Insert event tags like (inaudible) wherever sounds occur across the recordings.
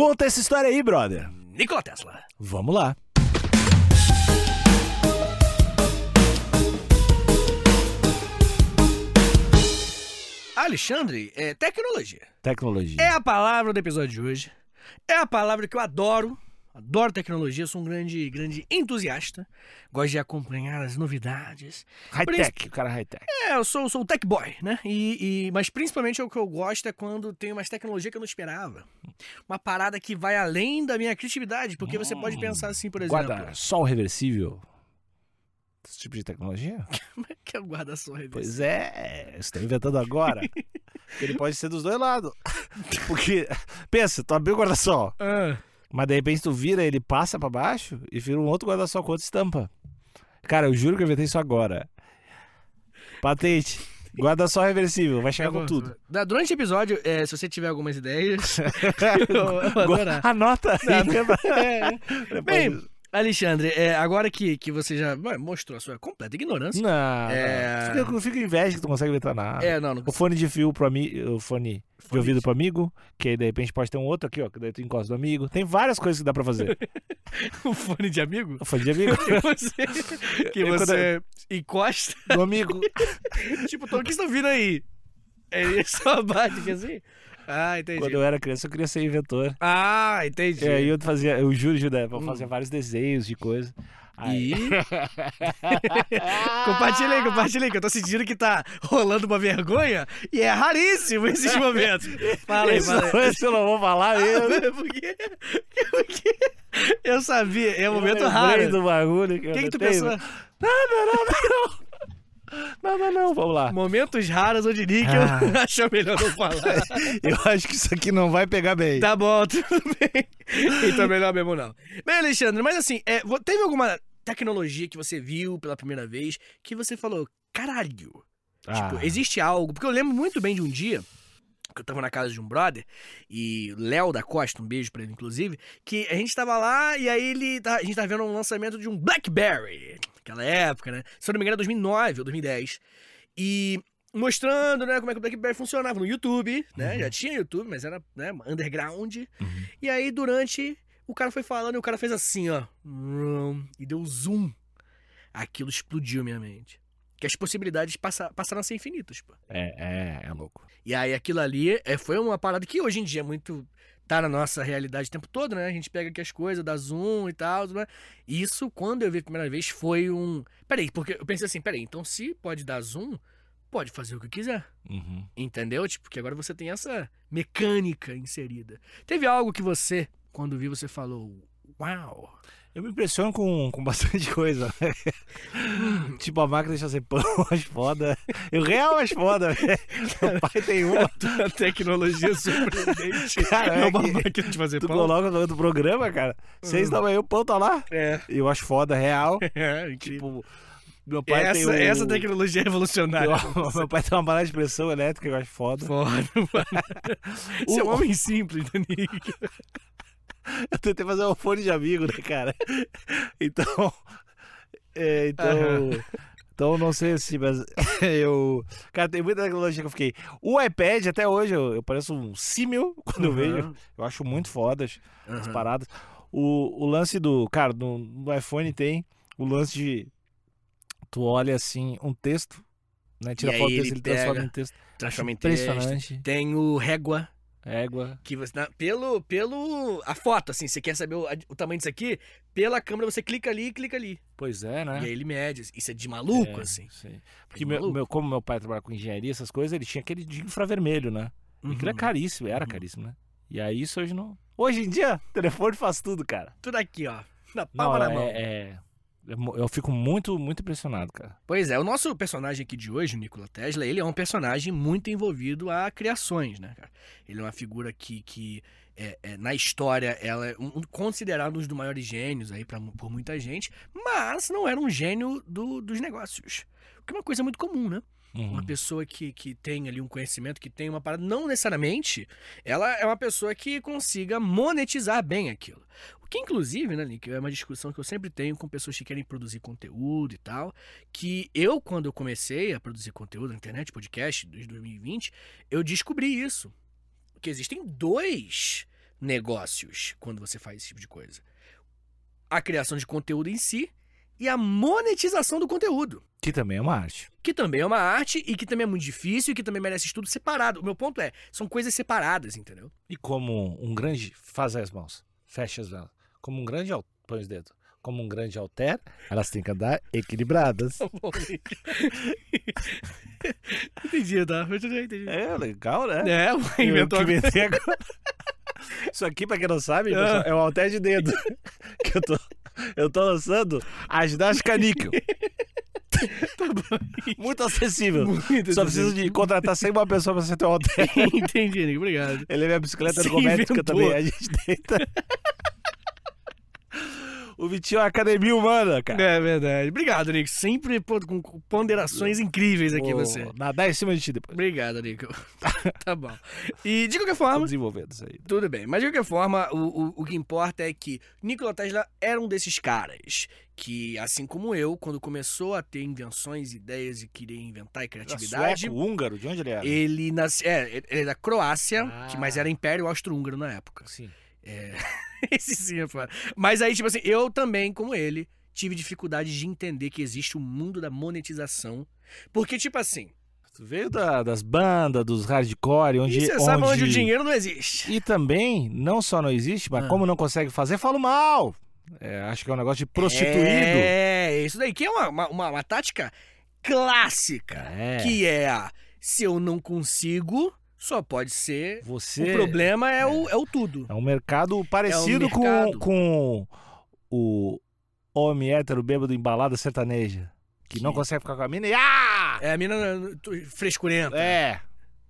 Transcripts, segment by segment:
Conta essa história aí, brother. Nikola Tesla. Vamos lá. Alexandre, é tecnologia. Tecnologia. É a palavra do episódio de hoje. É a palavra que eu adoro. Adoro tecnologia, sou um grande, grande entusiasta. Gosto de acompanhar as novidades. High-tech, o cara high-tech. É, eu sou, sou um tech boy, né? E, e- mas principalmente o que eu gosto é quando tem umas tecnologias que eu não esperava. Uma parada que vai além da minha criatividade. Porque você pode pensar assim, por exemplo. Guarda sol reversível. Esse tipo de tecnologia? (laughs) Como é que é o guarda-sol reversível? Pois é, você tá inventando agora. (laughs) Ele pode ser dos dois lados. Porque, pensa, tu abriu o guarda-sol, Ah, mas de repente tu vira, ele passa pra baixo e vira um outro guarda-sol com outra estampa. Cara, eu juro que eu inventei isso agora. Patente. Guarda-sol reversível, vai chegar com bom. tudo. Da- Durante o episódio, é, se você tiver algumas ideias, (laughs) eu, eu. Anota aí. (laughs) É. Bem, Alexandre, é, agora que, que você já mostrou a sua completa ignorância. Não, É. fica, eu fico inveja que tu consegue inventar nada. É, não, não O fone de fio pro amigo, o fone de Fone ouvido de- pro amigo, que aí de repente pode ter um outro aqui, ó, que daí tu encosta do amigo. Tem várias coisas que dá pra fazer. (laughs) o fone de amigo O fone de amigo (laughs) que você, que você encosta. do amigo. (laughs) tipo, então, o que você tá vindo aí? É só bate aqui assim? Ah, entendi. Quando eu era criança, eu queria ser inventor. Ah, entendi. E aí eu fazia, eu juro, Judé, eu Hum. fazia vários desenhos de coisa. Aí... E... (laughs) compartilha aí, compartilha aí, que eu tô sentindo que tá rolando uma vergonha e é raríssimo esses momentos. Fala aí, fala aí. esse eu não vou falar mesmo. Por quê? Por quê? Eu sabia, é um momento Eu raro. do bagulho que que, que tu pensou? Nada, nada, não. Nada, não. Vamos lá. Momentos raros onde Níquel Ah. (laughs) achou melhor não falar. (laughs) Eu acho que isso aqui não vai pegar bem. Tá bom, (laughs) tudo bem. Então melhor mesmo não. Bem, Alexandre, mas assim, é, teve alguma tecnologia que você viu pela primeira vez que você falou, caralho, Ah, Tipo, existe algo. Porque eu lembro muito bem de um dia que eu tava na casa de um brother, e Léo da Costa, um beijo pra ele, inclusive, que a gente tava lá e aí ele. tá- a gente tava vendo um lançamento de um Blackberry, naquela época, né? Se eu não me engano, era 2009 ou 2010. E mostrando, né, como é que o Blackberry funcionava no YouTube, né? Já tinha YouTube, mas era né, underground. Uhum. E aí, durante. O cara foi falando e o cara fez assim, ó. E deu zoom. Aquilo explodiu minha mente. Que as possibilidades passa- passaram a ser infinitas, pô. É, é, é louco. E aí aquilo ali é, foi uma parada que hoje em dia é muito. Tá na nossa realidade o tempo todo, né? A gente pega aqui as coisas, dá zoom e tal. Né? Isso, quando eu vi a primeira vez, foi um. Peraí, porque eu pensei assim, peraí, então se pode dar zoom, pode fazer o que quiser. Uhum. Entendeu? Tipo, que agora você tem essa mecânica inserida. Teve algo que você, quando viu, você falou, uau. Eu me impressiono com, com bastante (laughs) coisa. tipo, a máquina de fazer pão, (laughs) acho foda. Eu real acho foda. velho. Meu pai tem uma. (laughs) A tecnologia surpreendente. Cara, é é uma máquina de fazer Tu pão. coloca no outro programa, cara. Seis Uhum. da manhã, o pão tá lá. É, eu acho foda, real. é. Tipo, meu pai tem essa, o... essa tecnologia é revolucionária. meu, meu pai tem uma panela de pressão elétrica, eu acho foda. Foda, mano. Você é um homem simples, Danique. (laughs) Eu tentei fazer um fone de amigo, né, cara? (laughs) Então. é, então. Então, não sei se, mas (laughs) eu. Cara, tem muita tecnologia que eu fiquei. O iPad, até hoje, eu, eu pareço um símil quando eu vejo. Eu acho muito foda as, as paradas. O, o lance do. Cara, no, no iPhone tem o lance de. Tu olha assim, um texto, né? Tira foto desse, ele ele transforma em texto. Transforma em texto. Impressionante. Tem o régua. Égua. Que você, na- pelo, pelo. A foto, assim, você quer saber o, o tamanho disso aqui? Pela câmera você clica ali e clica ali. Pois é, né? E aí ele mede. Isso é de maluco, É, assim. sim. Porque meu, maluco. meu- como meu pai trabalha com engenharia, essas coisas, ele tinha aquele de infravermelho, né? E aquilo é Uhum. caríssimo, era Uhum. caríssimo, né? E aí isso hoje não. Hoje em dia, telefone faz tudo, cara. Tudo aqui, ó. Na Não, palma da é, mão. é- é Eu fico muito, muito impressionado, cara. Pois é, o nosso personagem aqui de hoje, o Nikola Tesla, ele é um personagem muito envolvido a criações, né, cara? Ele é uma figura que, que é, é, na história, ela é um, um- considerado um dos maiores gênios aí pra, por muita gente, mas não era um gênio do- dos negócios. O que é uma coisa muito comum, né? Uhum. Uma pessoa que, que tem ali um conhecimento, que tem uma parada, não necessariamente, ela é uma pessoa que consiga monetizar bem aquilo. Que, inclusive, né, Nick, é uma discussão que eu sempre tenho com pessoas que querem produzir conteúdo e tal, que eu, quando eu comecei a produzir conteúdo na internet, podcast, desde 2020, eu descobri isso. Que existem dois negócios quando você faz esse tipo de coisa. A criação de conteúdo em si e a monetização do conteúdo. Que também é uma arte. Que também é uma arte e que também é muito difícil e que também merece estudo separado. O meu ponto é, são coisas separadas, entendeu? E como um grande. Faz as mãos. Fecha as velas. Como um grande. Põe os dedos. Como um grande alter, elas têm que andar equilibradas. (laughs) (laughs) entendi, tá? Eu já entendi. É, legal, né? É, Eu inventou que inventei (laughs) agora. Isso aqui, pra quem não sabe, Ah. é um alter de dedo. que eu tô, eu tô lançando a ginástica níquel. Muito acessível. Muito Só preciso de contratar 100 uma pessoa pra você ter um alter. Entendi, Nico, obrigado. Ele é minha bicicleta ergométrica também. A gente deita. O Vitinho é uma academia humana, cara. É verdade. Obrigado, Nico. Sempre pô, com ponderações incríveis aqui Vou você. Nadar em cima de ti depois. Obrigado, Nico. (laughs) tá bom. E de qualquer Tô forma, desenvolvendo isso aí. tudo bem. Mas de qualquer forma, o, o, o que importa é que Nikola Tesla era um desses caras que, assim como eu, quando começou a ter invenções, ideias e queria inventar e criatividade, Sueco, húngaro, de onde ele era? ele nasceu. É, ele é da Croácia, Ah. que, mas era Império Austro-Húngaro na época. Sim. É. (laughs) Esse sim é foda. Mas aí, tipo assim, eu também, como ele, tive dificuldade de entender que existe o mundo da monetização. Porque, tipo assim, Tu veio da- das bandas, dos hardcore, onde. e você sabe onde o dinheiro não existe. E também, não só não existe, mas Ah. como não consegue fazer, falo mal. É, acho que é um negócio de prostituído. É, isso daí, que é uma, uma, uma- uma tática clássica. É. Que é a se eu não consigo, só pode ser. Você. O problema é, O, é o tudo. É um mercado parecido É um mercado. Com, com o homem hétero bêbado em balada sertaneja. Que, não Que- consegue ficar com a mina e. Ah! É a mina frescurenta. É.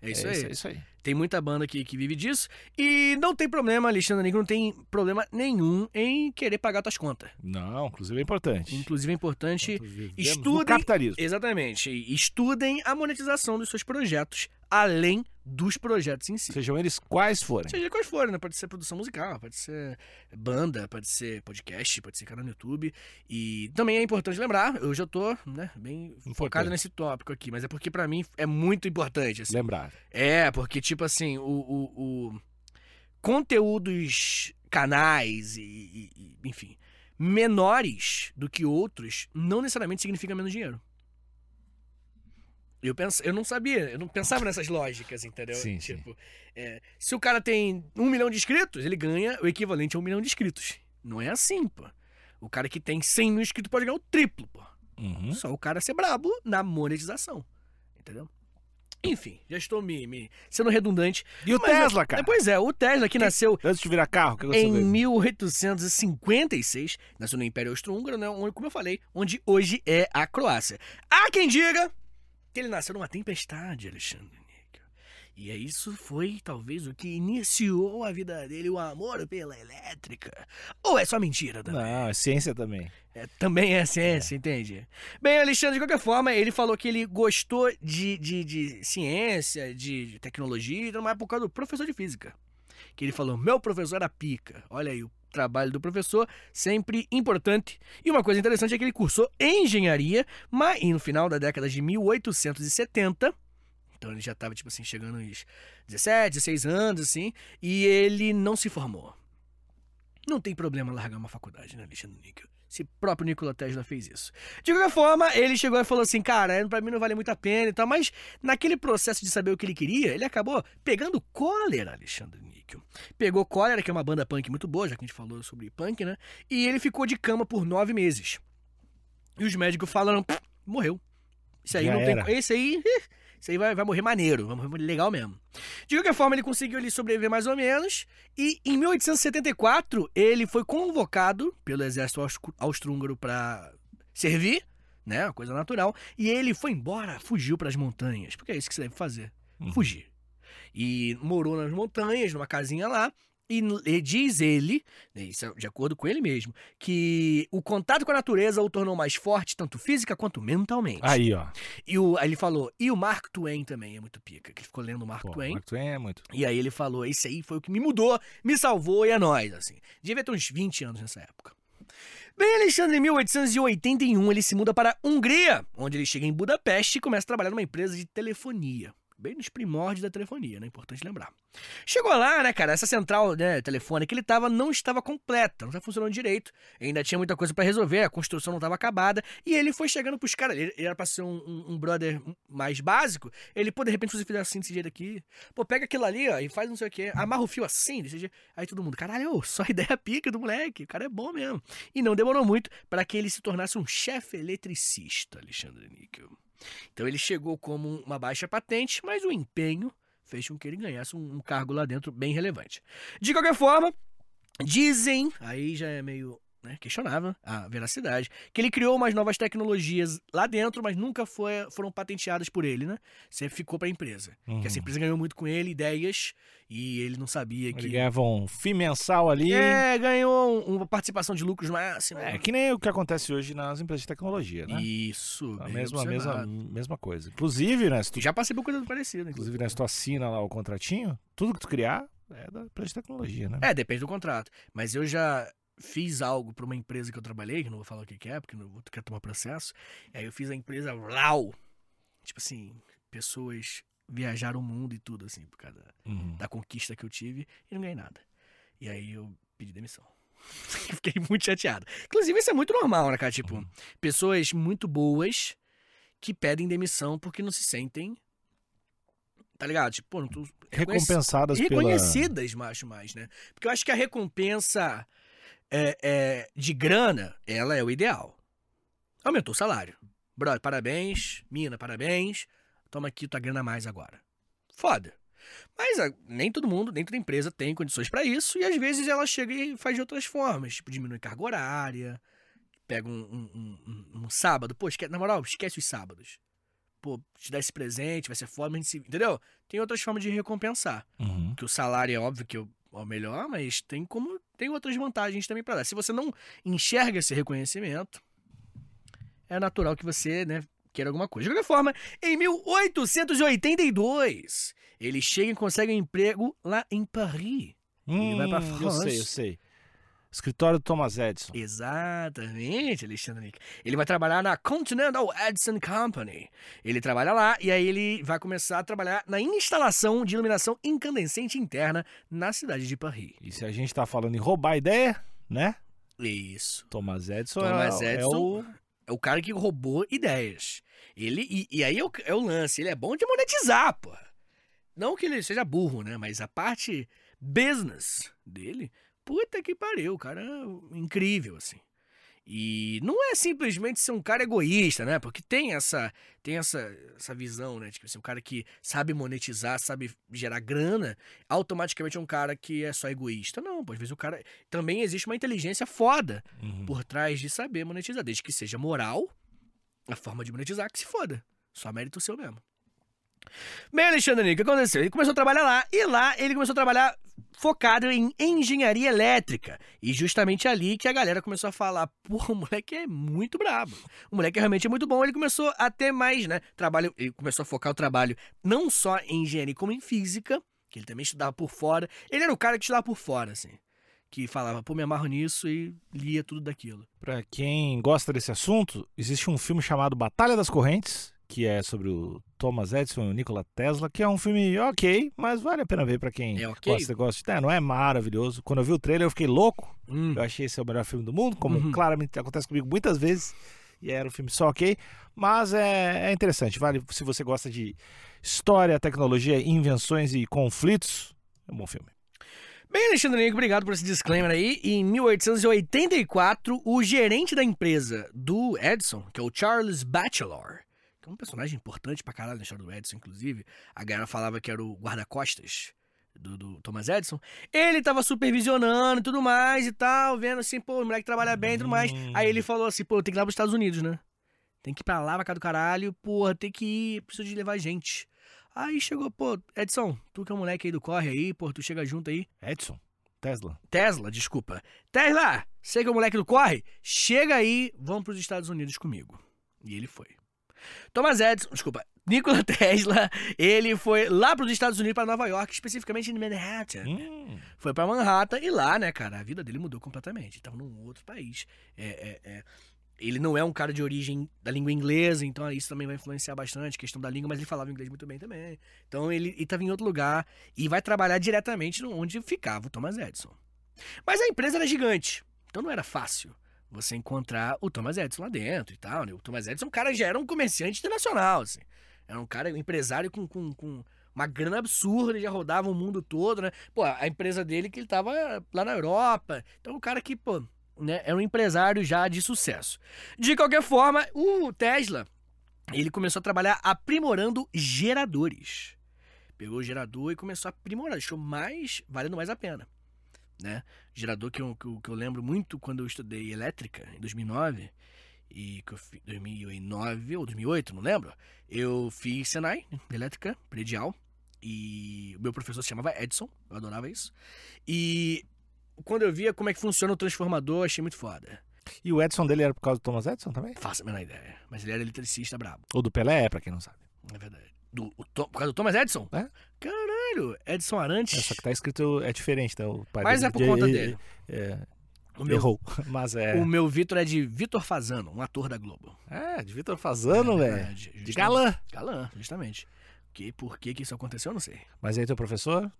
É isso é aí. Isso, é isso aí. Tem muita banda que, que vive disso. E não tem problema, Alexandre Negro não tem problema nenhum em querer pagar tuas contas. Não, inclusive é importante. Inclusive é importante. No estudem- capitalismo. Exatamente. Estudem a monetização dos seus projetos, além dos projetos em si. Sejam eles quais forem. Seja quais forem, né? Pode ser produção musical, pode ser banda, pode ser podcast, pode ser canal no YouTube. E também é importante lembrar, eu já tô, né, bem focado Importante. nesse tópico aqui, mas é porque pra mim é muito importante. assim. Lembrar. É, porque, tipo assim, o, o- o- conteúdos, canais e, e- e, enfim, menores do que outros não necessariamente significa menos dinheiro. Eu, penso, eu não sabia, eu não pensava nessas lógicas, entendeu? Sim, sim. tipo, é, se o cara tem um milhão de inscritos, ele ganha o equivalente a um milhão de inscritos. Não é assim, pô. O cara que tem 100 mil inscritos pode ganhar o triplo, pô. Uhum. Só o cara ser brabo na monetização. Entendeu? Enfim, já estou me, me sendo redundante. E o Mas, Tesla, cara? Pois é, o Tesla que nasceu Antes de virar carro, que em vê? 1856, nasceu no Império Austro-Húngaro, né, como eu falei, onde hoje é a Croácia. Há quem diga que ele nasceu numa tempestade, Alexandre Níquel. E aí isso foi, talvez, o que iniciou a vida dele, o amor pela elétrica. Ou é só mentira também? Não, é ciência também. É, também é ciência, entende? Bem, Alexandre, de qualquer forma, ele falou que ele gostou de, de, de ciência, de tecnologia, numa época do professor de física. Que ele falou, meu professor era pica. Olha aí, o trabalho do professor, sempre importante. E uma coisa interessante é que ele cursou engenharia, mas no final da década de 1870, então ele já estava, tipo assim, chegando aos 17, 16 anos, assim, e ele não se formou. Não tem problema largar uma faculdade, né, Alexandre Níquel? Esse próprio Nikola Tesla fez isso. De qualquer forma, ele chegou e falou assim, cara, pra mim não vale muito a pena e tal, mas naquele processo de saber o que ele queria, ele acabou pegando cólera, Alexandre Níquel. Pegou cólera, que é uma banda punk muito boa, já que a gente falou sobre punk, né? E ele ficou de cama por nove meses. E os médicos falaram, "Pff, morreu. Isso aí Já não era. tem. Esse aí. Ih, Esse aí vai, vai morrer maneiro, vai morrer legal mesmo. De qualquer forma, ele conseguiu ali sobreviver mais ou menos. E em 1874, ele foi convocado pelo exército austro- austro-húngaro para servir, né? Uma coisa natural. E ele foi embora, fugiu para as montanhas. Porque é isso que você deve fazer: Uhum. fugir. E morou nas montanhas, numa casinha lá. E, e diz ele, né, isso é de acordo com ele mesmo, que o contato com a natureza o tornou mais forte, tanto física quanto mentalmente. Aí, ó. E o, aí ele falou, e o Mark Twain também é muito pica, que ele ficou lendo o Mark Pô, Twain. Mark Twain é muito. E aí ele falou, esse aí foi o que me mudou, me salvou e é nóis, assim. Devia ter uns 20 anos nessa época. Bem, Alexandre, em 1881, ele se muda para a Hungria, onde ele chega em Budapeste e começa a trabalhar numa empresa de telefonia. Bem nos primórdios da telefonia, né? Importante lembrar. Chegou lá, né, cara, essa central né, telefônica ele tava, não estava completa, não estava funcionando direito, ainda tinha muita coisa para resolver, a construção não estava acabada, e ele foi chegando pros caras, ele, ele era pra ser um, um, um, brother mais básico, ele, pô, de repente, você fizer assim desse jeito aqui, pô, pega aquilo ali, ó, e faz não sei o que, amarra o fio assim, desse jeito, aí todo mundo, caralho, só (laughs) ideia pica do moleque, o cara é bom mesmo. E não demorou muito para que ele se tornasse um chefe eletricista, Alexandre Níquel. Então ele chegou como uma baixa patente, mas o empenho fez com que ele ganhasse um, um cargo lá dentro bem relevante. De qualquer forma, dizem, aí já é meio né, questionável a veracidade, que ele criou umas novas tecnologias lá dentro, mas nunca foi, foram patenteadas por ele, né? Sempre ficou para a empresa. Uhum. Que essa empresa ganhou muito com ele, ideias, e ele não sabia que. Ele ganhava um FII mensal ali. É, ganhou uma participação de lucros máxima. É, que nem o que acontece hoje nas empresas de tecnologia, né? Isso. A mesma, mesma, mesma coisa. Inclusive, né? tu... Já passei por coisa parecida. Inclusive, né, se tu assina lá o contratinho, tudo que tu criar é da empresa de tecnologia, né? É, depende do contrato. Mas eu já fiz algo para uma empresa que eu trabalhei, que não vou falar o que, é, porque não vou quer tomar processo. Aí eu fiz a empresa Lau. Tipo assim, pessoas viajaram o mundo e tudo, assim, por causa uhum. da conquista que eu tive e não ganhei nada. E aí eu pedi demissão. (laughs) Fiquei muito chateado. Inclusive, isso é muito normal, né, cara? Tipo, uhum. pessoas muito boas que pedem demissão porque não se sentem. Tá ligado? Tipo, pô, não tô. Recompensadas Reconhecidas, pela... macho, mais, né? Porque eu acho que a recompensa é, é, de grana, ela é o ideal. Aumentou o salário. Brother, parabéns. Mina, parabéns. Toma aqui tua grana a mais agora. Foda. Mas a, ah, nem todo mundo, dentro da empresa, tem condições para isso. E às vezes ela chega e faz de outras formas. Tipo, diminui carga horária. Pega um, um, um, um sábado. Pô, esquece, na moral, esquece os sábados. Pô, te dá esse presente, vai ser foda, mas entendeu? Tem outras formas de recompensar. Uhum. Que o salário é óbvio que eu ao melhor, mas tem como tem outras vantagens também para dar. Se você não enxerga esse reconhecimento, é natural que você, né, queira alguma coisa. De qualquer forma, em 1882, ele chega e consegue um emprego lá em Paris. Hum, ele vai para França. Eu sei, eu sei. Escritório do Thomas Edison. Exatamente, Alexandre Nick. Ele vai trabalhar na Continental Edison Company. Ele trabalha lá e aí ele vai começar a trabalhar na instalação de iluminação incandescente interna na cidade de Paris. E se a gente tá falando em roubar ideia, né? Isso. Thomas Edison, Thomas é, Edison é o... é o cara que roubou ideias. Ele, e, e aí é o, é o lance, ele é bom de monetizar, pô. Não que ele seja burro, né? Mas a parte business dele puta que pariu, o cara é incrível, assim. E não é simplesmente ser um cara egoísta, né? Porque tem essa tem essa, essa visão, né? Tipo assim, um cara que sabe monetizar, sabe gerar grana, automaticamente é um cara que é só egoísta. Não, pô, às vezes o cara. Também existe uma inteligência foda uhum. por trás de saber monetizar, desde que seja moral, a forma de monetizar que se foda. Só mérito seu mesmo. Bem, Alexandre, o que aconteceu? Ele começou a trabalhar lá, e lá ele começou a trabalhar focado em engenharia elétrica. E justamente ali que a galera começou a falar: pô, o moleque é muito brabo. O moleque realmente é muito bom. Ele começou a ter mais, né? Trabalho, ele começou a focar o trabalho não só em engenharia, como em física, que ele também estudava por fora. Ele era o cara que estudava por fora, assim. Que falava, pô, me amarro nisso e lia tudo daquilo. Pra quem gosta desse assunto, existe um filme chamado Batalha das Correntes, que é sobre o Thomas Edison e o Nikola Tesla, que é um filme ok, mas vale a pena ver para quem é okay. gosta, gosta. É, não é maravilhoso. Quando eu vi o trailer, eu fiquei louco. Hum. Eu achei esse é o melhor filme do mundo, como uhum. claramente acontece comigo muitas vezes. E era um filme só ok, mas é, é interessante. Vale se você gosta de história, tecnologia, invenções e conflitos. É um bom filme. Bem, Alexandre Nico, obrigado por esse disclaimer aí. Em 1884, o gerente da empresa do Edison, que é o Charles Batchelor, é um personagem importante pra caralho na história do Edison, inclusive. A galera falava que era o guarda-costas do, do, Thomas Edison. Ele tava supervisionando e tudo mais e tal, vendo assim, pô, o moleque trabalha bem e tudo mais. Aí ele falou assim, pô, tem que ir lá pros Estados Unidos, né? Tem que ir pra lá, pra cá do caralho, porra, tem que ir, preciso de levar gente. Aí chegou, pô, Edson, tu que é um moleque aí do corre aí, pô, tu chega junto aí. Edson? Tesla. Tesla, desculpa. Tesla, você que é o moleque do corre, chega aí, vamos pros Estados Unidos comigo. E ele foi. Thomas Edison, desculpa, Nikola Tesla, ele foi lá para os Estados Unidos, para Nova York, especificamente em Manhattan. Hum. Foi para Manhattan e lá, né, cara, a vida dele mudou completamente. Estava num outro país. É, é, é. ele não é um cara de origem da língua inglesa, então isso também vai influenciar bastante, questão da língua, mas ele falava inglês muito bem também. Então ele estava em outro lugar e vai trabalhar diretamente onde ficava o Thomas Edison. Mas a empresa era gigante, então não era fácil você encontrar o Thomas Edison lá dentro e tal. Né? O Thomas Edison, o cara já era um comerciante internacional, assim. Era um cara, um empresário com, com, com uma grana absurda, já rodava o mundo todo, né? Pô, a empresa dele que ele tava lá na Europa. Então, o cara que, pô, né, é um empresário já de sucesso. De qualquer forma, o Tesla, ele começou a trabalhar aprimorando geradores. Pegou o gerador e começou a aprimorar, deixou mais, valendo mais a pena. Né? Gerador que eu, que eu, que eu lembro muito quando eu estudei elétrica, em 2009, e que eu fiz 2009 ou 2008, não lembro. Eu fiz Senai, elétrica, predial, e o meu professor se chamava Edson, eu adorava isso. E quando eu via como é que funciona o transformador, achei muito foda. E o Edson dele era por causa do Thomas Edison também? Faço a menor ideia. Mas ele era eletricista brabo. Ou do Pelé, pra quem não sabe. É verdade. Do, o, por causa do Thomas Edison? É? Caralho, Edson Arantes. É, só que tá escrito, é diferente, então. O pai Mas dele é por conta de- dele. É, O meu, errou. (laughs) Mas é. o meu Vitor é de Vitor Fazano, um ator da Globo. É, de Vitor Fazano, É, velho. de- galã. Galã, justamente. Que, por que, que isso aconteceu, eu não sei. Mas aí teu professor?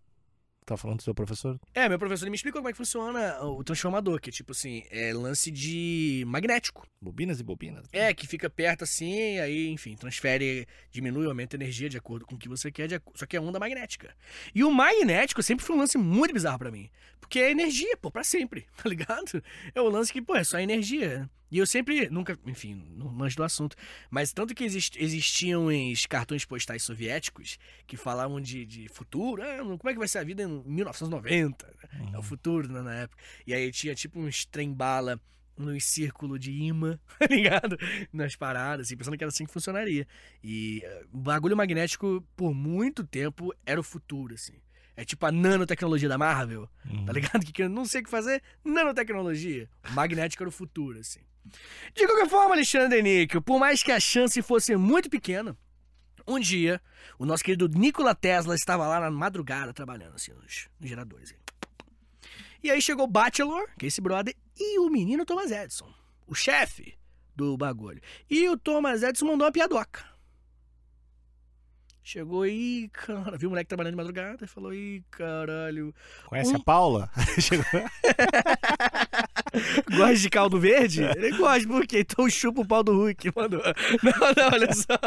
Tá falando do seu professor? É, meu professor ele me explicou como é que funciona o transformador, que é tipo assim, é lance de magnético. Bobinas e bobinas. É, que fica perto assim, aí, enfim, transfere, diminui, aumenta a energia de acordo com o que você quer, de só que é onda magnética. E o magnético sempre foi um lance muito bizarro pra mim. Porque é energia, pô, pra sempre, (laughs) tá ligado? É o lance que, pô, é só energia. E eu sempre, nunca, enfim, não manjo do assunto. Mas tanto que exist- existiam uns cartões postais soviéticos que falavam de, de futuro, ah, como é que vai ser a vida em 1990? É o futuro, né, na época. E aí tinha tipo uns trem-bala nos círculo de imã, (laughs) tá ligado? Nas paradas, assim, pensando que era assim que funcionaria. E eh, o bagulho magnético, por muito tempo, era o futuro, assim. É tipo a nanotecnologia da Marvel, Uhum. tá ligado? (laughs) Que, eu não sei o que fazer, nanotecnologia. Magnético era o futuro, assim. De qualquer forma, Alexandre Níquel, por mais que a chance fosse muito pequena, um dia, o nosso querido Nikola Tesla estava lá na madrugada trabalhando, assim, nos, nos geradores. E aí chegou o Bachelor, que é esse brother, e o menino Thomas Edison, o chefe do bagulho. E o Thomas Edison mandou uma piadoca. Chegou aí, cara, viu o moleque trabalhando de madrugada e falou: Ih, caralho, Conhece Um- a Paula? (laughs) (laughs) Gosta de caldo verde? Ele gosta, por quê? Então chupa o pau do Hulk, mandou. (laughs) Não, não, olha só.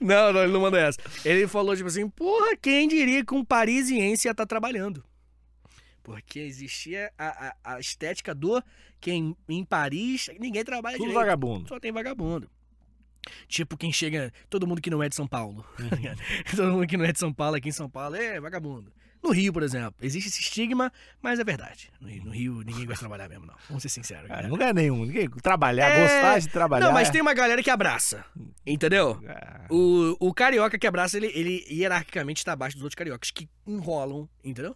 Não, não, ele não mandou essa. Ele falou, tipo assim, porra, quem diria que um parisiense ia estar trabalhando? Porque existia a, a, a estética do que em, em Paris ninguém trabalha Tudo direito. vagabundo. Só tem vagabundo. Tipo, quem chega. Todo mundo que não é de São Paulo. Uhum. (laughs) todo mundo que não é de São Paulo aqui em São Paulo é vagabundo. No Rio, por exemplo, existe esse estigma, mas é verdade. No Rio, no Rio ninguém gosta de trabalhar mesmo, não. Vamos ser sinceros. Cara, não ganha nenhum. Ninguém trabalhar, É, gostar de trabalhar. Não, mas tem uma galera que abraça. Entendeu? Ah, O, o carioca que abraça, ele, ele hierarquicamente está abaixo dos outros cariocas que enrolam, entendeu?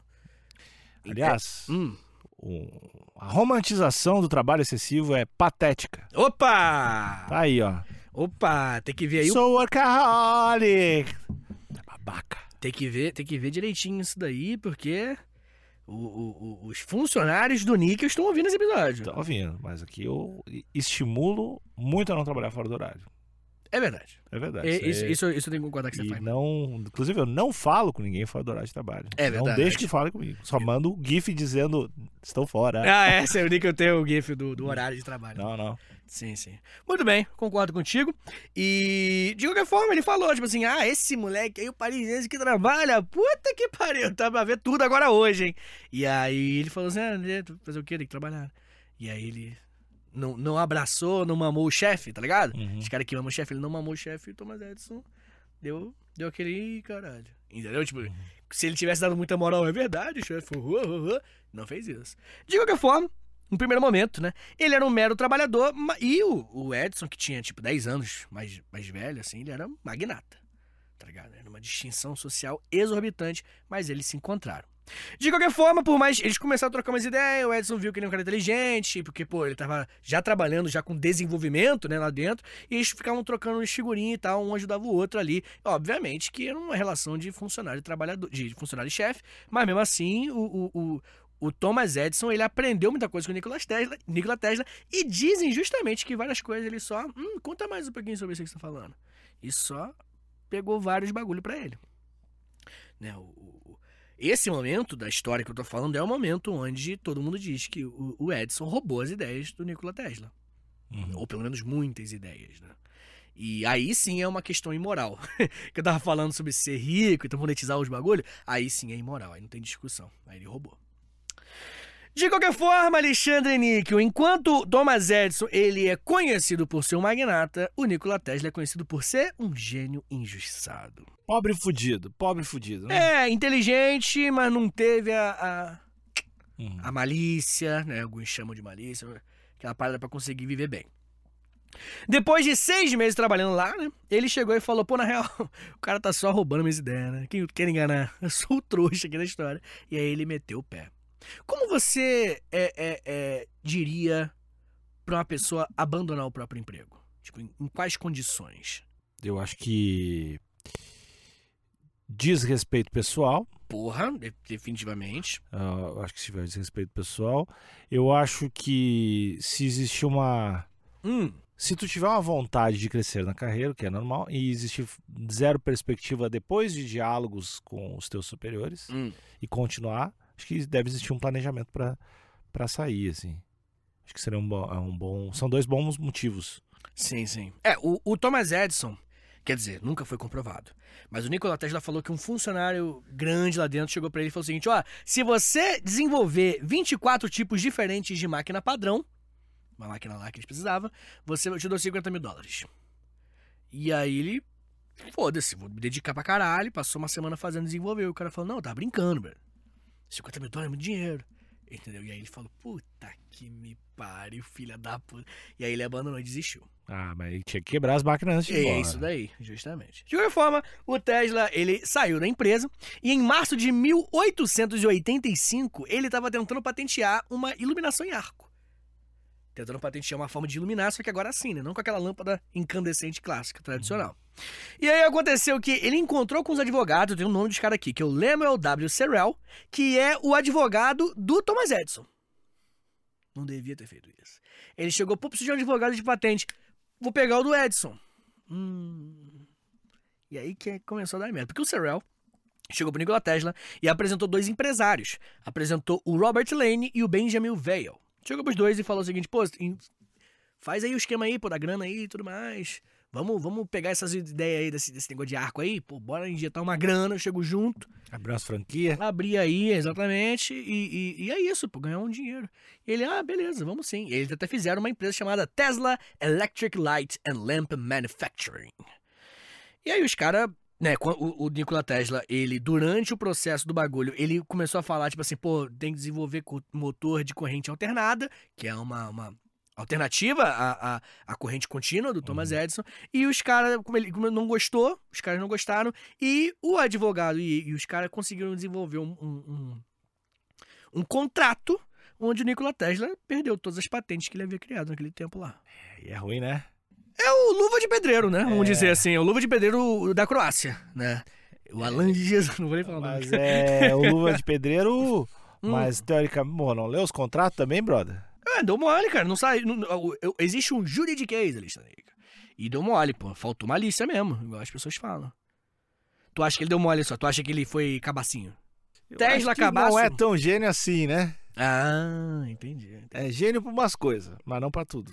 Aliás, Hum. o- a romantização do trabalho excessivo é patética. Opa! Tá aí, ó. Opa! Tem que ver aí. o- Sou workaholic. Babaca. Tem que ver, tem que ver direitinho isso daí, porque o- o- o- os funcionários do Níquel estão ouvindo esse episódio. Tô ouvindo, mas aqui eu estimulo muito a não trabalhar fora do horário. É verdade. É verdade. É, Isso é- isso, isso eu tenho que concordar que você E faz. não, inclusive eu não falo com ninguém fora do horário de trabalho. É Não verdade. deixo que fale comigo. Só mando o GIF dizendo estão fora. Ah, é, seu Níquel tem o GIF do, do horário de trabalho. Não, não. Sim, sim. Muito bem, concordo contigo. E de qualquer forma, ele falou, tipo assim, ah, esse moleque aí, o parisiense que trabalha, puta que pariu, tá pra ver tudo agora hoje, hein? E aí ele falou assim, ah, fazer o quê? Tem que trabalhar. E aí ele não, não abraçou, não mamou o chefe, tá ligado? Uhum. Os caras que mamam o chefe, ele não mamou o chefe, o Thomas Edison deu, deu aquele, "Ih, caralho. Entendeu? Tipo, se ele tivesse dado muita moral, é verdade, chefe, uh, uh, uh", não fez isso. De qualquer forma, no primeiro momento, né? Ele era um mero trabalhador e o, o Edson, que tinha tipo 10 anos mais, mais velho, assim, ele era magnata. Tá ligado? Era uma distinção social exorbitante, mas eles se encontraram. De qualquer forma, por mais. Eles começaram a trocar umas ideias, o Edson viu que ele era um cara inteligente, porque, pô, ele tava já trabalhando já com desenvolvimento, né, lá dentro, e eles ficavam trocando uns figurinhas e tal, um ajudava o outro ali. Obviamente que era uma relação de funcionário e trabalhador, de funcionário e chefe, mas mesmo assim, o, o, o Thomas Edison ele aprendeu muita coisa com o Nikola Tesla, Nikola Tesla e dizem justamente que várias coisas ele só. Hum, conta mais um pouquinho sobre isso que você está falando. E só pegou vários bagulho para ele. Né, o, o, esse momento da história que eu tô falando é o momento onde todo mundo diz que o, o Edison roubou as ideias do Nikola Tesla. Uhum. Ou pelo menos muitas ideias, né? E aí sim é uma questão imoral. (laughs) que eu tava falando sobre ser rico e então monetizar os bagulho, aí sim é imoral, aí não tem discussão. Aí ele roubou. De qualquer forma, Alexandre Níquel, enquanto Thomas Edison ele é conhecido por ser um magnata, o Nikola Tesla é conhecido por ser um gênio injustiçado. Pobre fudido, pobre fudido, né? É, inteligente, mas não teve a, a, uhum. a malícia, né? Alguns chamam de malícia, aquela parada para conseguir viver bem. Depois de seis meses trabalhando lá, né? Ele chegou e falou: pô, na real, (laughs) o cara tá só roubando minhas ideias, né? Quem quer enganar? (laughs) Eu sou o trouxa aqui da história. E aí ele meteu o pé. Como você é, é, é, diria para uma pessoa abandonar o próprio emprego? Tipo, em, em quais condições? Eu acho que desrespeito pessoal. Porra, definitivamente. Uh, eu acho que se tiver desrespeito pessoal. Eu acho que se existir uma. Hum. Se tu tiver uma vontade de crescer na carreira, que é normal, e existir zero perspectiva depois de diálogos com os teus superiores hum. e continuar, acho que deve existir um planejamento para sair, assim. Acho que seria um bom, é um bom. São dois bons motivos. Sim, sim. É, o, o Thomas Edison, quer dizer, nunca foi comprovado. Mas o Nikola Tesla falou que um funcionário grande lá dentro chegou para ele e falou o seguinte: ó, se você desenvolver 24 tipos diferentes de máquina padrão, uma máquina lá que eles precisavam, você te dou 50 mil dólares. E aí ele, foda-se, vou me dedicar pra caralho. Passou uma semana fazendo desenvolver. O cara falou: não, tá brincando, velho. 50 mil dólares é muito dinheiro. Entendeu? E aí ele falou, puta que me pariu, filha da puta. E aí ele abandonou e desistiu. Ah, mas ele tinha que quebrar as máquinas antes de É isso daí, justamente. De qualquer forma, o Tesla, ele saiu da empresa e em março de 1885, ele estava tentando patentear uma iluminação em arco. Tentando patentear uma forma de iluminar, só que agora sim, né? Não com aquela lâmpada incandescente clássica, tradicional. Uhum. E aí aconteceu que ele encontrou com os advogados, tem o um nome dos caras aqui, que é o W. Serrell, que é o advogado do Thomas Edison. Não devia ter feito isso. Ele chegou, pô, preciso de um advogado de patente. Vou pegar o do Edison. Hum. E aí que começou a dar merda. Porque o Serrell chegou pro Nikola Tesla e apresentou dois empresários. Apresentou o Robert Lane e o Benjamin Vail. Chegou pros dois e falou o seguinte, pô, faz aí o esquema aí, pô, da grana aí e tudo mais. Vamos, vamos pegar essas ideias aí desse, desse negócio de arco aí, pô, bora injetar uma grana, eu chego junto. Abrir umas franquias. Abrir aí, exatamente, e, e, e, é isso, pô, ganhar um dinheiro. E ele, ah, beleza, vamos sim. E eles até fizeram uma empresa chamada Tesla Electric Light and Lamp Manufacturing. E aí os caras né, o, o Nikola Tesla, ele, durante o processo do bagulho, ele começou a falar, tipo assim, pô, tem que desenvolver motor de corrente alternada, que é uma, uma alternativa à, à, à, corrente contínua do Thomas uhum. Edison. E os caras, como ele como não gostou, os caras não gostaram, e o advogado e, e os caras conseguiram desenvolver um, um, um, um contrato onde o Nikola Tesla perdeu todas as patentes que ele havia criado naquele tempo lá. É, e é ruim, né? É o luva de pedreiro, né? Vamos é. dizer assim, é o luva de pedreiro da Croácia, né? O Alan de Jesus, não vou nem falar Mas é (laughs) o luva de pedreiro, hum. mas teoricamente, bom, não leu os contratos também, brother? É, deu mole, cara, não sai, não, existe um juridiquês ali, e deu mole, pô, faltou malícia mesmo, igual as pessoas falam. Tu acha que ele deu mole só, tu acha que ele foi cabacinho? Eu Tesla cabaço? Não é tão gênio assim, né? Ah, entendi, entendi. É gênio pra umas coisas, mas não pra tudo.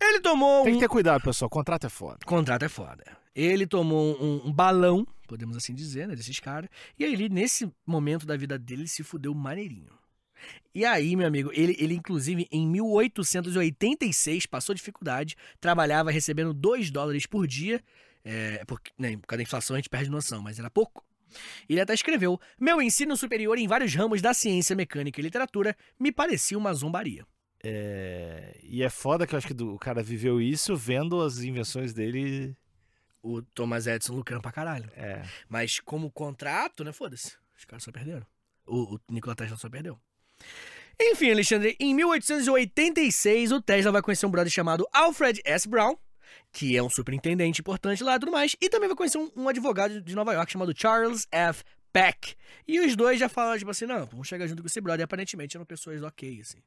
Ele tomou Tem que ter cuidado, pessoal. Contrato é foda. Contrato é foda. Ele tomou um, um balão, podemos assim dizer, né, desses caras. E aí, ele, nesse momento da vida dele, se fudeu maneirinho. E aí, meu amigo, ele, ele inclusive em 1886 passou dificuldade, trabalhava recebendo 2 dólares por dia, é, porque, né, por causa da inflação a gente perde noção, mas era pouco. Ele até escreveu: Meu ensino superior em vários ramos da ciência, mecânica e literatura me parecia uma zombaria. É... E é foda que eu acho que o cara viveu isso vendo as invenções dele. O Thomas Edison lucrando pra caralho. É. Mas como contrato, né? Foda-se. Os caras só perderam. O, o Nikola Tesla só perdeu. Enfim, Alexandre, em 1886 o Tesla vai conhecer um brother chamado Alfred S. Brown, que é um superintendente importante lá e tudo mais, e também vai conhecer um, um advogado de Nova York chamado Charles F. Pack. E os dois já falaram, tipo assim, não, vamos chegar junto com esse brother. E aparentemente eram pessoas ok, assim.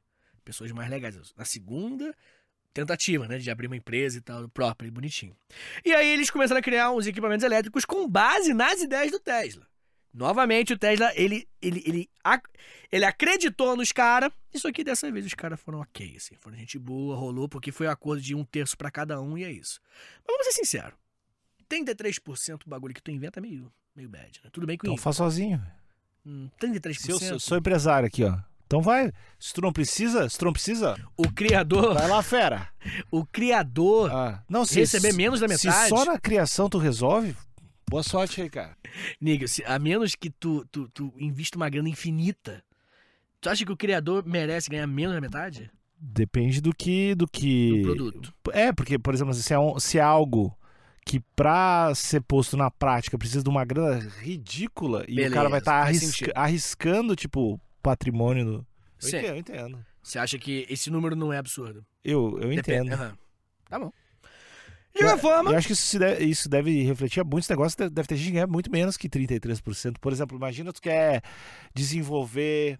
Pessoas mais legais. Na segunda tentativa, né, de abrir uma empresa e tal, própria e bonitinho. E aí eles começaram a criar uns equipamentos elétricos com base nas ideias do Tesla. Novamente, o Tesla, ele, ele, ele, ele acreditou nos caras. Isso aqui, dessa vez, os caras foram ok, assim. Foram gente boa, rolou, porque foi um acordo de um terço para cada um e é isso. Mas vamos ser sinceros. 33% do bagulho que tu inventa é meio, meio bad, né? Tudo bem com Então faz sozinho. Hum, 33%. Se eu sou, sou empresário aqui, ó. Então vai. Se tu não precisa, se tu não precisa, O criador, vai lá, fera. (laughs) o criador Ah, não, se receber menos da Se metade. só na criação tu resolve, boa sorte aí, cara. Niga, se- a menos que tu, tu, tu invista uma grana infinita, tu acha que o criador merece ganhar menos da metade Depende do que. Do que... do produto? É, porque, por exemplo, se é, um- se é algo que pra ser posto na prática precisa de uma grana ridícula e o Beleza, cara vai estar faz sentido. arriscando, tipo, patrimônio do. Eu Sim. entendo, eu entendo. Você acha que esse número não é absurdo? Eu, eu entendo. Aham. Tá bom. De qualquer forma, Eu acho que isso, se deve, isso deve refletir a muitos negócios. Deve, deve ter gente que ganha muito menos que 33%. Por exemplo, imagina tu quer desenvolver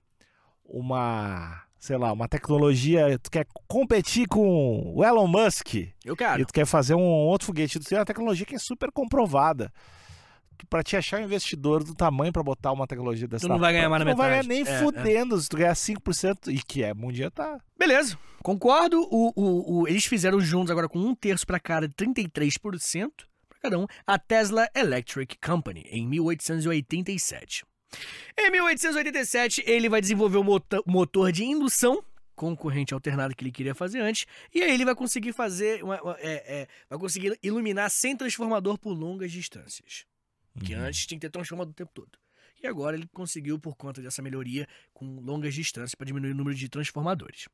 uma, sei lá, uma tecnologia, tu quer competir com o Elon Musk eu quero. e tu quer fazer um outro foguete. Tu tem uma tecnologia que é super comprovada. Tu- Pra te achar um investidor do tamanho pra botar uma tecnologia dessa Tu não vai ganhar mais tu na não vai ganhar nem É, fudendo se tu ganhar 5%, e que é mundial, tá. Beleza, concordo. O, o, o- eles fizeram juntos agora com um terço pra cada, 33% pra cada um, a Tesla Electric Company, em 1887. Em 1887, ele vai desenvolver o mota- motor de indução, concorrente alternado que ele queria fazer antes, e aí ele vai conseguir fazer, uma- uma- é, é, vai conseguir iluminar sem transformador por longas distâncias. Que Uhum. antes tinha que ter transformador o tempo todo. E agora ele conseguiu, por conta dessa melhoria, com longas distâncias para diminuir o número de transformadores.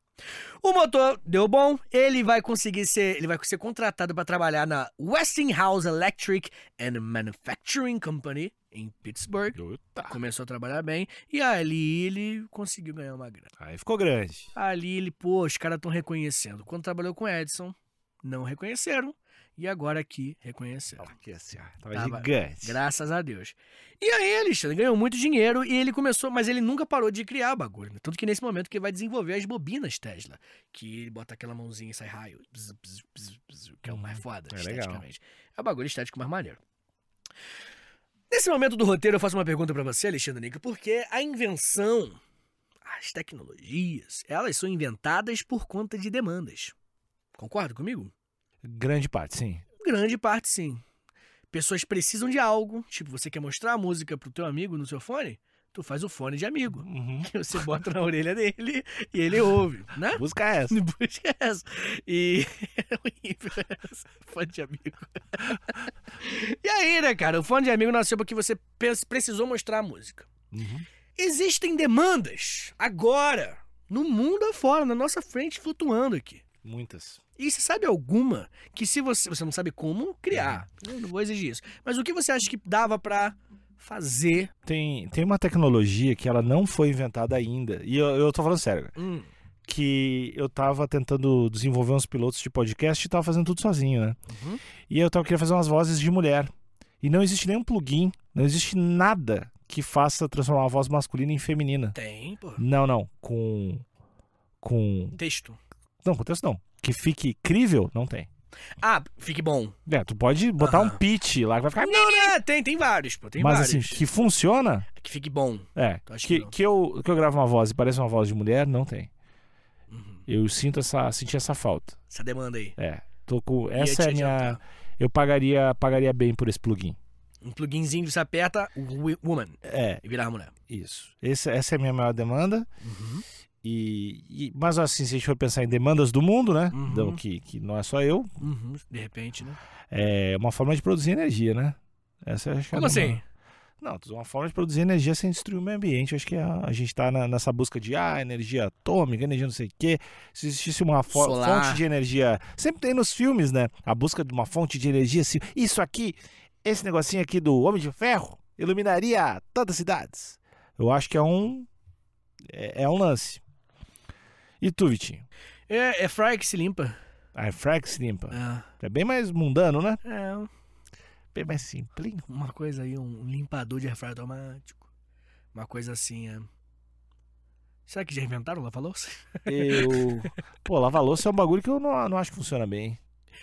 O motor deu bom, ele vai conseguir ser, ele vai ser contratado para trabalhar na Westinghouse Electric and Manufacturing Company em Pittsburgh. Começou a trabalhar bem e ali ele conseguiu ganhar uma grana. Aí ficou grande. Ali ele, pô, os caras estão reconhecendo. Quando trabalhou com Edison, não reconheceram e agora aqui reconheceram. Aqui assim, ó, tava, Tava gigante. Graças a Deus. E aí, Alexandre ganhou muito dinheiro e ele começou, mas ele nunca parou de criar bagulho. né? Tanto que nesse momento que ele vai desenvolver as bobinas Tesla. Que ele bota aquela mãozinha e sai raio. bzz, bzz, bzz, que é o mais foda, é legal. esteticamente. É o bagulho estético mais maneiro. Nesse momento do roteiro, eu faço uma pergunta pra você, Alexandre Nica, porque a invenção, as tecnologias, elas são inventadas por conta de demandas. Concorda comigo? Grande parte, sim. Grande parte, sim. Pessoas precisam de algo, tipo, você quer mostrar a música pro teu amigo no seu fone? Tu faz o fone de amigo. Uhum. Que (laughs) você bota na orelha dele e ele ouve, né? (laughs) Busca essa. (laughs) Busca essa. E é horrível essa. Fone de amigo. e aí, né, cara? O fone de amigo nasceu porque você precisou mostrar a música. Uhum. Existem demandas agora, no mundo afora, na nossa frente, flutuando aqui. Muitas. E você sabe alguma que se você, você não sabe como criar, eu não vou exigir isso, mas o que você acha que dava pra fazer? Tem, tem uma tecnologia que ela não foi inventada ainda. E eu, eu tô falando sério. Hum, Que eu tava tentando desenvolver uns pilotos de podcast e tava fazendo tudo sozinho, né? Uhum. E eu tava querendo fazer umas vozes de mulher. E não existe nenhum plugin, não existe nada que faça transformar uma voz masculina em feminina. tem, pô. Não, não. Com. Com. Texto. Não, com texto não. Que fique crível, não tem. Ah, fique bom. É, tu pode botar um pitch lá que vai ficar. Não, né? Tem, tem vários, pô. Tem Mas vários. assim, que funciona, Que fique bom. é. Tu acha que Que, não? que, eu, que eu gravo uma voz e parece uma voz de mulher, não tem. Uhum. Eu sinto essa, senti essa falta. Essa demanda aí. É. Tô com, Ia essa é a minha. adiantar. Eu pagaria, pagaria bem por esse plugin. Um pluginzinho, você aperta, woman, É, e virar mulher. isso. Esse, essa é a minha maior demanda. Uhum. E, e- mas assim, se a gente for pensar em demandas do mundo, né? Uhum. Então, que, que não é só eu, Uhum. De repente, né? é uma forma de produzir energia, né? Essa é Como uma- assim? Não, uma forma de produzir energia sem destruir o meio ambiente. Eu acho que a, a gente está nessa busca de ah, energia atômica, energia não sei o quê. Se existisse uma fo- Solar. fonte de energia. Sempre tem nos filmes, né? A busca de uma fonte de energia. Assim, isso aqui, esse negocinho aqui do Homem de Ferro, iluminaria todas as cidades. Eu acho que é um. É, é um lance. E tu, Vitinho? É, é fryer que se limpa. A Frax limpa. É. É bem mais mundano, né? É, Bem mais simplinho. uma coisa aí, um limpador de airfryer automático. Uma coisa assim, é... Será que já inventaram lava-louça? Eu. (laughs) Pô, lavar louça é um bagulho que eu não, não acho que funciona bem.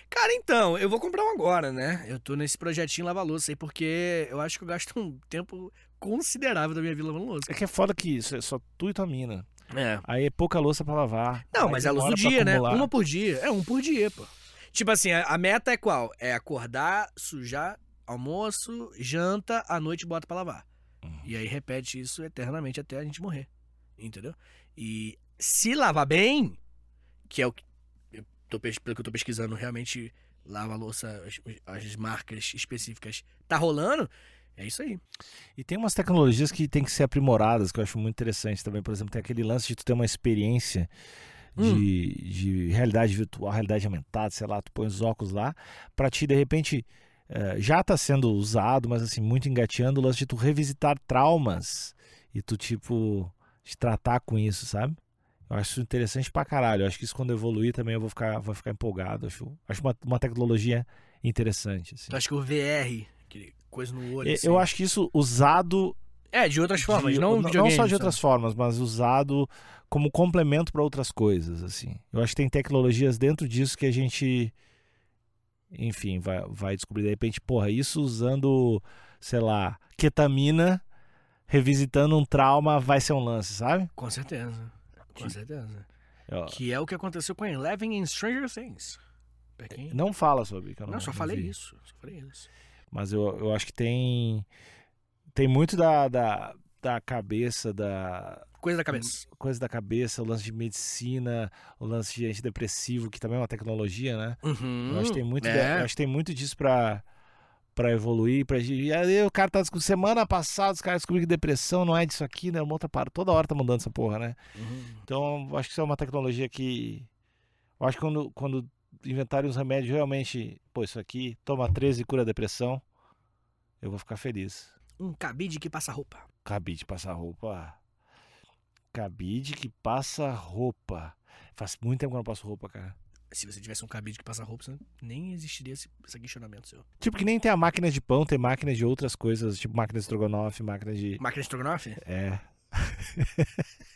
Cara, então, eu vou comprar um agora, né? Eu tô nesse projetinho lava-louça aí, porque eu acho que eu gasto um tempo considerável da minha vida lavando louça. É que é foda que isso é só tu e tua mina. É. Aí é pouca louça pra lavar. Não, mas é a luz do dia, né? Uma por dia. É um por dia, pô. Tipo assim, a, a meta é qual? É acordar, sujar, almoço, janta, à noite bota pra lavar. Uhum. E aí repete isso eternamente até a gente morrer. Entendeu? E se lavar bem, que é o que eu tô, pelo que eu tô pesquisando, realmente lava a louça, as, as marcas específicas, tá rolando, é isso aí. E tem umas tecnologias que tem que ser aprimoradas, que eu acho muito interessante também. Por exemplo, tem aquele lance de tu ter uma experiência Hum. de, de realidade virtual, realidade aumentada, sei lá, tu põe os óculos lá, pra ti, de repente, eh, já tá sendo usado, mas assim, muito engateando o lance de tu revisitar traumas e tu, tipo, te tratar com isso, sabe? Eu acho isso interessante pra caralho. Eu acho que isso quando evoluir também eu vou ficar, vou ficar empolgado. Acho, acho uma, uma tecnologia interessante. Assim. Tu acha que o VR, aquele coisa no olho. E- assim- Eu acho que isso usado É, de outras formas, de- não não só de outras formas, mas usado como complemento para outras coisas, assim. Eu acho que tem tecnologias dentro disso que a gente, enfim, vai, vai descobrir de repente, porra, isso usando, sei lá, ketamina, revisitando um trauma, vai ser um lance, sabe? Com certeza. Com Que- certeza. Eu- Que é o que aconteceu com Eleven em Stranger Things. Quem... não fala sobre, eu não, Não, só não falei isso. Só falei isso. Mas eu, eu acho que tem tem muito da, da, da cabeça da Coisa da cabeça. coisa da cabeça, o lance de medicina, o lance de antidepressivo, que também é uma tecnologia, né? Uhum. Eu acho que tem muito, é. de- acho que tem muito disso pra, pra evoluir, pra. E aí o cara tá descobrindo. Semana passada os caras descobriram que depressão não é disso aqui, né? Uma outra para. Toda hora tá mudando essa porra, né? Uhum. Então, acho que isso é uma tecnologia que. Eu acho que quando, quando inventarem os remédios realmente, pô, isso aqui, toma 13 e cura a depressão, eu vou ficar feliz. Um cabide que passa roupa. Cabide passa roupa. Cabide que passa roupa. Faz muito tempo que eu não passo roupa, cara. Se você tivesse um cabide que passa roupa, você nem existiria esse, esse questionamento seu. Tipo, que nem tem a máquina de pão, tem máquina de outras coisas, tipo máquina de estrogonofe, máquina de. Máquina de estrogonofe? É. (laughs)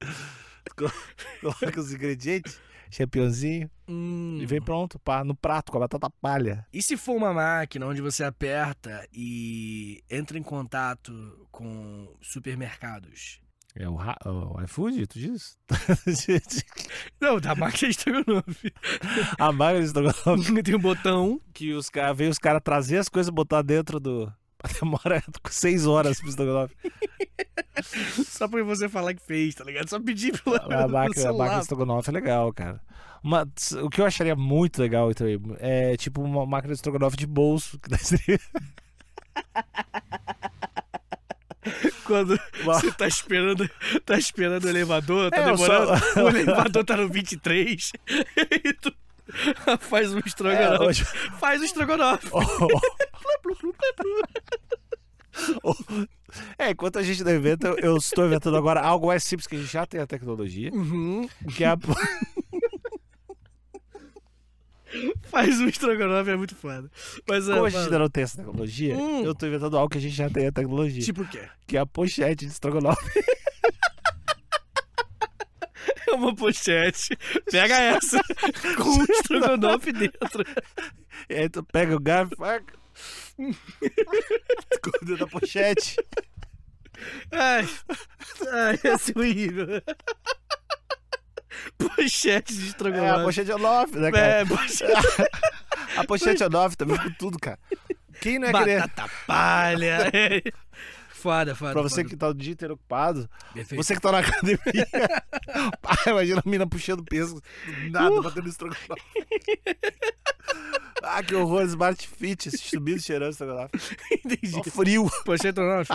(laughs) Coloca os ingredientes, championzinho, Hum. e vem pronto, pá, no prato, com a batata palha. E se for uma máquina onde você aperta e entra em contato com supermercados? É o, o iFood, tu diz? (laughs) Não, da máquina de estrogonofe. (laughs) a máquina de estrogonofe Tem um botão. que os caras, veio os caras trazer as coisas e botar dentro do. (laughs) Demora seis horas pro estrogonofe. (laughs) Só pra você falar que fez, tá ligado? Só pedir pelo, A máquina, a máquina estrogonofe é legal, cara. Uma, o que eu acharia muito legal também é tipo uma máquina de estrogonofe de bolso. Que daí- (laughs) Quando você tá esperando, tá esperando o elevador, tá É, demorando, só- o elevador tá no 23, e tu faz um É, estrogonofe. hoje- Faz o estrogonofe. (laughs) É, enquanto a gente não inventa, eu- estou inventando agora algo mais simples que a gente já tem a tecnologia, Uhum. que é a... (laughs) Faz um estrogonofe, é muito foda. Mas, Como ah, a gente ainda não tem essa tecnologia, Hum. eu estou inventando algo que a gente já tem a tecnologia, tipo o quê? que é a pochete de estrogonofe. (laughs) É uma pochete. Pega essa com um estrogonofe dentro. E aí tu pega o garfo e esconde da pochete. Ai, ai, esse é horrível. Pochete de É, a estrogonofe. pochete é nove, né, cara? É, pochete. (laughs) A pochete é nove também com tudo, cara. Quem não é querer... Batata palha. (laughs) Foda, foda. Pra você foda. que tá o dia inteiro ocupado, Perfeito. você que tá na academia, (laughs) pá, imagina a mina puxando peso, do nada, batendo estrogonofe. Ah, que horror, Smart Fit, subindo cheirando estrogonofe. (laughs) Entendi. Só frio, Pochete estrogonofe.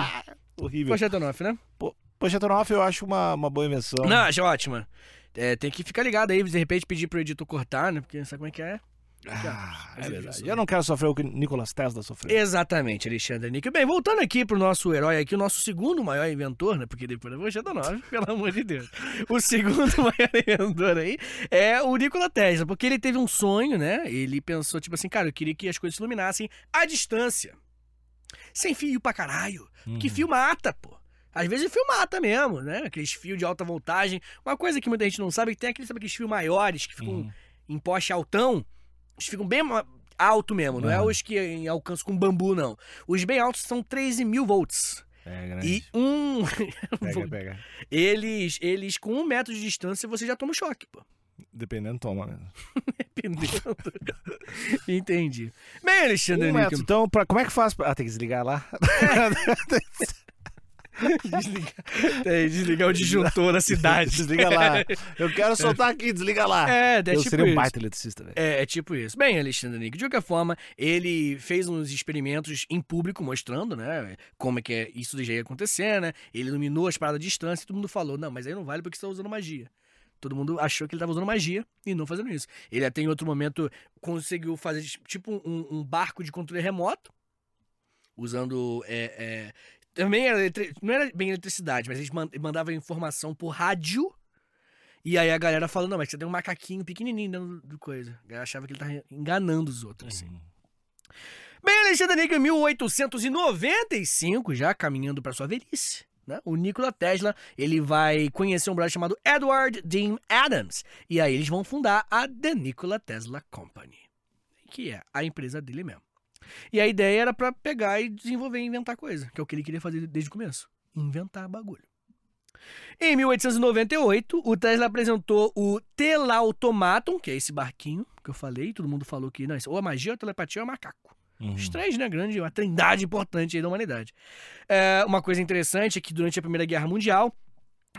horrível. Estrogonofe, né? Poxa, estrogonofe eu acho uma, uma boa invenção. Não, acho ótima. É, tem que ficar ligado aí, de repente pedir pro editor cortar, né? Porque sabe como é que é? Ah, Mas é é verdade. Eu não quero sofrer o que Nicolas Tesla sofreu. Exatamente, Alexandre Níquel. Bem, voltando aqui pro nosso herói aqui, o nosso segundo maior inventor, né? Porque depois da Pocheta 9, pelo amor de Deus. O segundo (laughs) maior inventor aí é o Nikola Tesla, porque ele teve um sonho, né? Ele pensou, tipo assim, cara, eu queria que as coisas se iluminassem à distância. Sem fio pra caralho. Que Uhum. fio mata, pô. Às vezes fio mata mesmo, né? Aqueles fios de alta voltagem. Uma coisa que muita gente não sabe é que tem aqueles, sabe, aqueles fios maiores que ficam Uhum. em poste altão. Eles ficam bem alto mesmo, não é Uhum. os que alcance com bambu, não. Os bem altos são 13 mil volts. É grande. E um. (laughs) Pega, pega. eles, eles, com um metro de distância, você já toma choque, pô. Dependendo, toma mesmo. (laughs) Dependendo. (laughs) Entendi. Bem, Alexandre Um metro. Então, pra, como é que faz? pra- Ah, tem que desligar lá. Desligar, é, desligar o disjuntor da cidade. desliga lá. Eu quero soltar aqui, desliga lá. É, é Eu tipo seria um isso. baita eletricista, velho. É, é tipo isso. Bem, Alexandre Nick, de qualquer forma, ele fez uns experimentos em público mostrando, né, como é que é, isso já ia acontecer, né? Ele iluminou as paradas de distância e todo mundo falou, não, mas aí não vale porque você tá usando magia. Todo mundo achou que ele tava usando magia e não fazendo isso. Ele até em outro momento conseguiu fazer tipo um, um barco de controle remoto, usando. é, é, também era eletri- não era bem eletricidade, mas eles man- mandavam informação por rádio. E aí a galera falou, não, mas você tem um macaquinho pequenininho dentro do coisa. A galera achava que ele tava enganando os outros, assim. Uhum. Bem, Alexandre em 1895, já caminhando para sua velhice, né? O Nikola Tesla, ele vai conhecer um brother chamado Edward Dean Adams. E aí eles vão fundar a The Nikola Tesla Company, que é a empresa dele mesmo. E a ideia era para pegar e desenvolver e inventar coisa, que é o que ele queria fazer desde o começo. Inventar bagulho. Em 1898, o Tesla apresentou o Telautomaton, que é esse barquinho que eu falei, todo mundo falou que não, isso ou a magia ou a telepatia ou é macaco. Uhum. Os três, né? Grande, uma trindade importante aí da humanidade. É, uma coisa interessante é que durante a Primeira Guerra Mundial,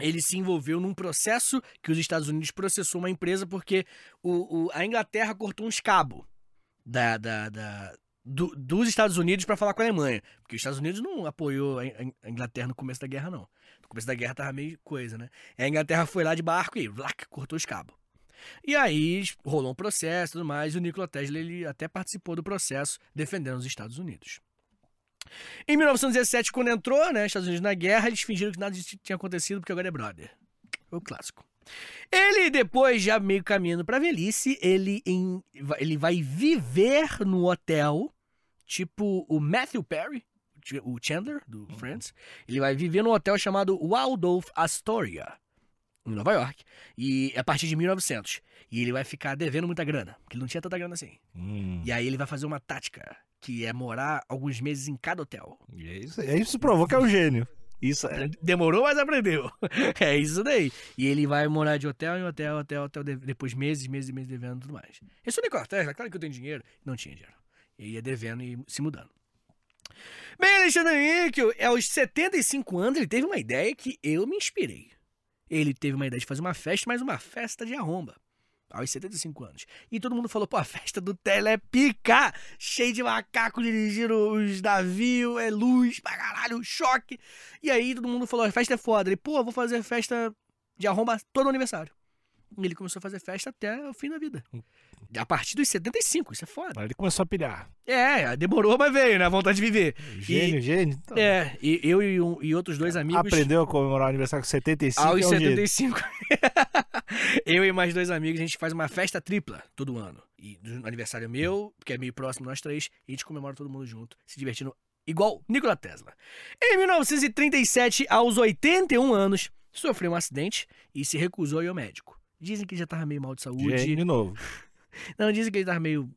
ele se envolveu num processo que os Estados Unidos processou uma empresa porque o, o- a Inglaterra cortou uns cabos da, da- da- do- dos Estados Unidos para falar com a Alemanha. Porque os Estados Unidos não apoiou a, Inglaterra no começo da guerra, não. No começo da guerra tava meio coisa, né? A Inglaterra foi lá de barco e vlac, cortou os cabos. E aí rolou um processo e tudo mais, e o Nikola Tesla ele até participou do processo defendendo os Estados Unidos. Em 1917, quando entrou, né, Estados Unidos na guerra, eles fingiram que nada tinha acontecido porque agora é brother. O clássico. Ele, depois, já meio caminhando pra velhice, ele, em- ele vai viver no hotel, tipo o Matthew Perry, o Chandler, do Friends. Ele vai viver num hotel chamado Waldorf Astoria, em Nova York. E a partir de 1900. E ele vai ficar devendo muita grana, porque ele não tinha tanta grana assim. Hum. E aí ele vai fazer uma tática, que é morar alguns meses em cada hotel. E é isso, é isso provou que é um gênio. Isso é. Demorou, mas aprendeu. (laughs) É isso daí. E ele vai morar de hotel em hotel, hotel, hotel, de- depois meses, meses e meses devendo e tudo mais. Esse é o Nikola Tesla, claro que eu tenho dinheiro. Não tinha dinheiro. Ele ia devendo e se mudando. Bem, Alexandre Níquel, aos 75 anos, ele teve uma ideia que eu me inspirei. Ele teve uma ideia de fazer uma festa, mas uma festa de arromba. Aos 75 anos. E todo mundo falou, pô, a festa do Tele é pica! Cheio de macaco dirigindo os navios, é luz pra caralho, choque. E aí todo mundo falou, a festa é foda. Ele, pô, vou fazer festa de arromba todo aniversário. E ele começou a fazer festa até o fim da vida. A partir dos 75, isso é foda. Ele começou a pilhar. É, demorou, mas veio, né? A vontade de viver. Gênio, gênio. Então, É, e eu e, um- e outros dois amigos. Aprendeu a comemorar o aniversário com 75 Aos é um gênio. 75. (laughs) (laughs) eu e mais dois amigos, a gente faz uma festa tripla todo ano. E no aniversário meu, que é meio próximo nós três, e a gente comemora todo mundo junto, se divertindo igual Nikola Tesla. Em 1937, aos 81 anos, sofreu um acidente e se recusou a ir ao médico. Dizem que ele já tava meio mal de saúde. Gênio de novo. (laughs) Não, dizem que ele tava meio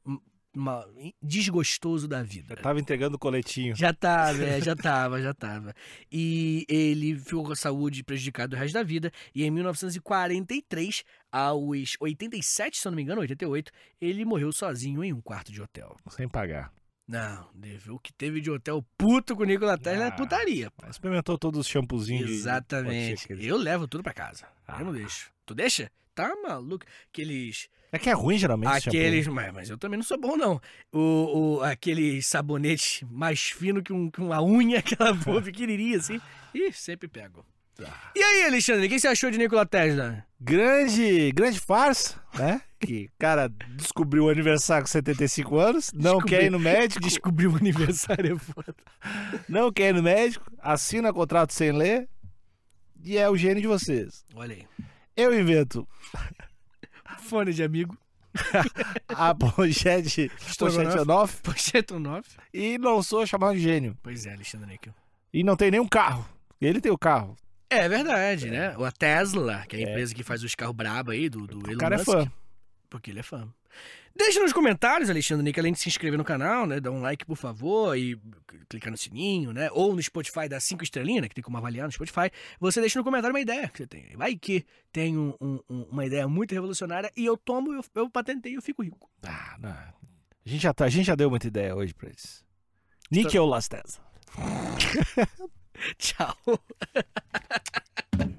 mal- desgostoso da vida. Tava entregando o coletinho. Já tava, é, já tava, já tava. E ele ficou com a saúde prejudicada o resto da vida. E em 1943, aos 87, se eu não me engano, 88, ele morreu sozinho em um quarto de hotel. Sem pagar. Não, Dave, o que teve de hotel puto com o Nikola Tesla é Ah. putaria. pô. Experimentou todos os shampoozinhos. de- Exatamente. Que- Eu levo tudo pra casa. Ah. Eu não deixo. Tu deixa? Tá maluco? Aqueles. É que é ruim geralmente esse Aqueles. Mas, mas eu também não sou bom, não. O, o, aquele sabonete mais fino que, um, que uma unha, (laughs) aquela boa pequenininha assim. Ih, sempre pego. Tá. E aí, Alexandre, o que você achou de Nikola Tesla? Grande, grande farsa, né? Que cara descobriu o aniversário com 75 anos, não Descobriu. quer ir no médico, Descobriu o aniversário, é foda. não quer ir no médico, assina contrato sem ler e é o gênio de vocês. Olha aí. Eu invento Fone de amigo. (laughs) a pochete, pochete Onoff Pocheto 9. e não sou chamado de gênio. Pois é, Alexandre Níquel. E não tem nenhum carro. Ele tem o carro. É verdade, né? Ou a Tesla, que é a empresa que faz os carros brabo aí do, do O Elon cara é Musk. fã. Porque ele é fã. Deixa nos comentários, Alexandre Nick, além de se inscrever no canal, né? Dá um like, por favor, e clicar no sininho, né? Ou no Spotify, dá cinco estrelinhas, né? Que tem como avaliar no Spotify. Você deixa no comentário uma ideia que você tem. Vai que tem um- um- um- uma ideia muito revolucionária e eu tomo, eu, eu patentei e eu fico rico. Ah, não. A gente já, tá, a gente já deu muita ideia hoje pra eles. Nick ou Las Tesla? (laughs) Tchau. (laughs)